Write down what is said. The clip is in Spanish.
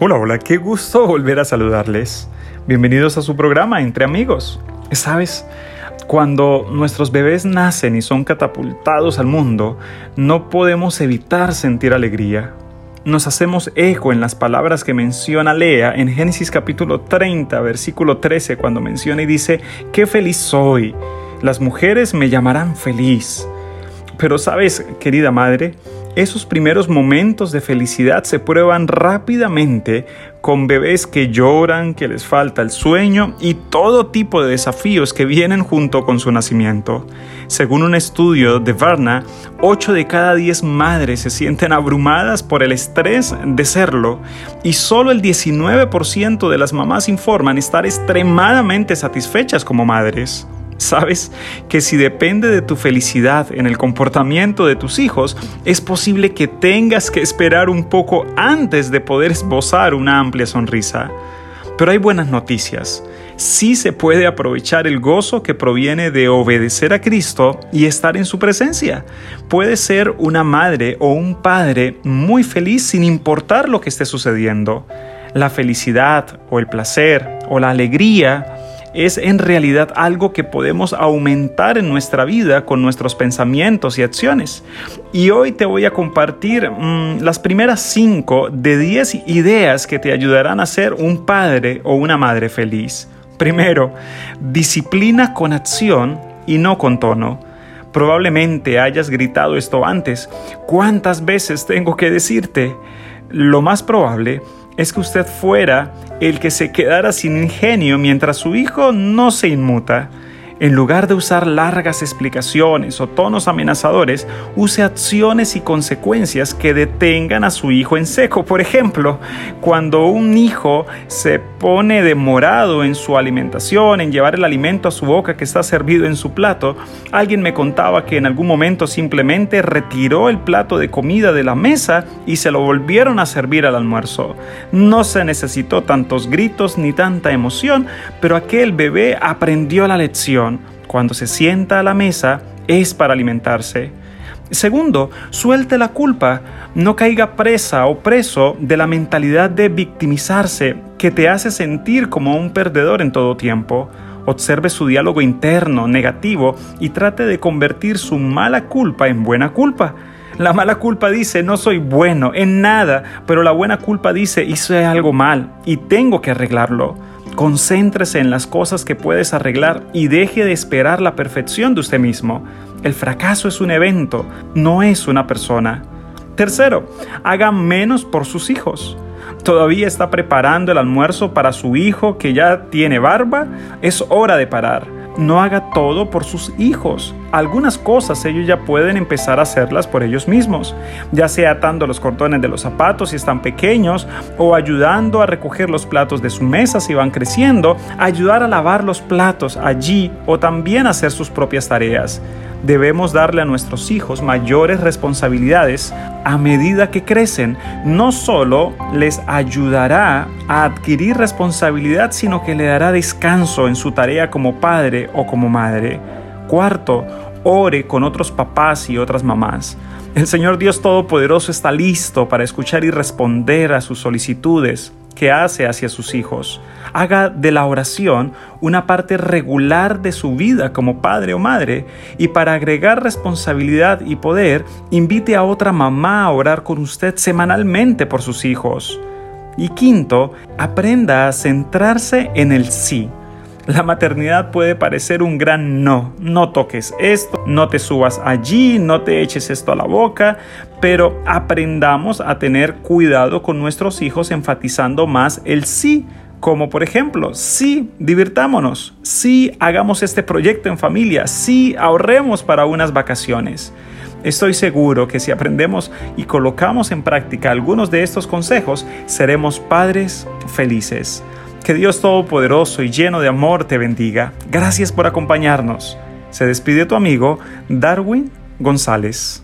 Hola, hola, qué gusto volver a saludarles. Bienvenidos a su programa Entre Amigos. ¿Sabes? Cuando nuestros bebés nacen y son catapultados al mundo, no podemos evitar sentir alegría. Nos hacemos eco en las palabras que menciona Lea en Génesis capítulo 30, versículo 13, cuando menciona y dice, qué feliz soy, las mujeres me llamarán feliz. Pero sabes, querida madre, esos primeros momentos de felicidad se prueban rápidamente con bebés que lloran, que les falta el sueño y todo tipo de desafíos que vienen junto con su nacimiento. Según un estudio de Varna, 8 de cada 10 madres se sienten abrumadas por el estrés de serlo y solo el 19% de las mamás informan estar extremadamente satisfechas como madres. Sabes que si depende de tu felicidad en el comportamiento de tus hijos, es posible que tengas que esperar un poco antes de poder esbozar una amplia sonrisa. Pero hay buenas noticias. Sí se puede aprovechar el gozo que proviene de obedecer a Cristo y estar en su presencia. Puede ser una madre o un padre muy feliz sin importar lo que esté sucediendo. La felicidad o el placer o la alegría es en realidad algo que podemos aumentar en nuestra vida con nuestros pensamientos y acciones. Y hoy te voy a compartir mm, las primeras 5 de 10 ideas que te ayudarán a ser un padre o una madre feliz. Primero, disciplina con acción y no con tono. Probablemente hayas gritado esto antes. ¿Cuántas veces tengo que decirte? Lo más probable es que usted fuera el que se quedara sin ingenio mientras su hijo no se inmuta. En lugar de usar largas explicaciones o tonos amenazadores, use acciones y consecuencias que detengan a su hijo en seco. Por ejemplo, cuando un hijo se pone demorado en su alimentación, en llevar el alimento a su boca que está servido en su plato, alguien me contaba que en algún momento simplemente retiró el plato de comida de la mesa y se lo volvieron a servir al almuerzo. No se necesitó tantos gritos ni tanta emoción, pero aquel bebé aprendió la lección cuando se sienta a la mesa es para alimentarse. Segundo, suelte la culpa. No caiga presa o preso de la mentalidad de victimizarse que te hace sentir como un perdedor en todo tiempo. Observe su diálogo interno negativo y trate de convertir su mala culpa en buena culpa. La mala culpa dice, no soy bueno en nada, pero la buena culpa dice, hice algo mal y tengo que arreglarlo. Concéntrese en las cosas que puedes arreglar y deje de esperar la perfección de usted mismo. El fracaso es un evento, no es una persona. Tercero, haga menos por sus hijos. ¿Todavía está preparando el almuerzo para su hijo que ya tiene barba? Es hora de parar no haga todo por sus hijos. Algunas cosas ellos ya pueden empezar a hacerlas por ellos mismos, ya sea atando los cordones de los zapatos si están pequeños o ayudando a recoger los platos de su mesa si van creciendo, ayudar a lavar los platos allí o también hacer sus propias tareas debemos darle a nuestros hijos mayores responsabilidades a medida que crecen. No solo les ayudará a adquirir responsabilidad, sino que le dará descanso en su tarea como padre o como madre. Cuarto, ore con otros papás y otras mamás. El Señor Dios Todopoderoso está listo para escuchar y responder a sus solicitudes que hace hacia sus hijos. Haga de la oración una parte regular de su vida como padre o madre y para agregar responsabilidad y poder, invite a otra mamá a orar con usted semanalmente por sus hijos. Y quinto, aprenda a centrarse en el sí. La maternidad puede parecer un gran no. No toques esto, no te subas allí, no te eches esto a la boca, pero aprendamos a tener cuidado con nuestros hijos enfatizando más el sí. Como por ejemplo, sí, divirtámonos, sí, hagamos este proyecto en familia, sí, ahorremos para unas vacaciones. Estoy seguro que si aprendemos y colocamos en práctica algunos de estos consejos, seremos padres felices. Que Dios Todopoderoso y lleno de amor te bendiga. Gracias por acompañarnos. Se despide tu amigo Darwin González.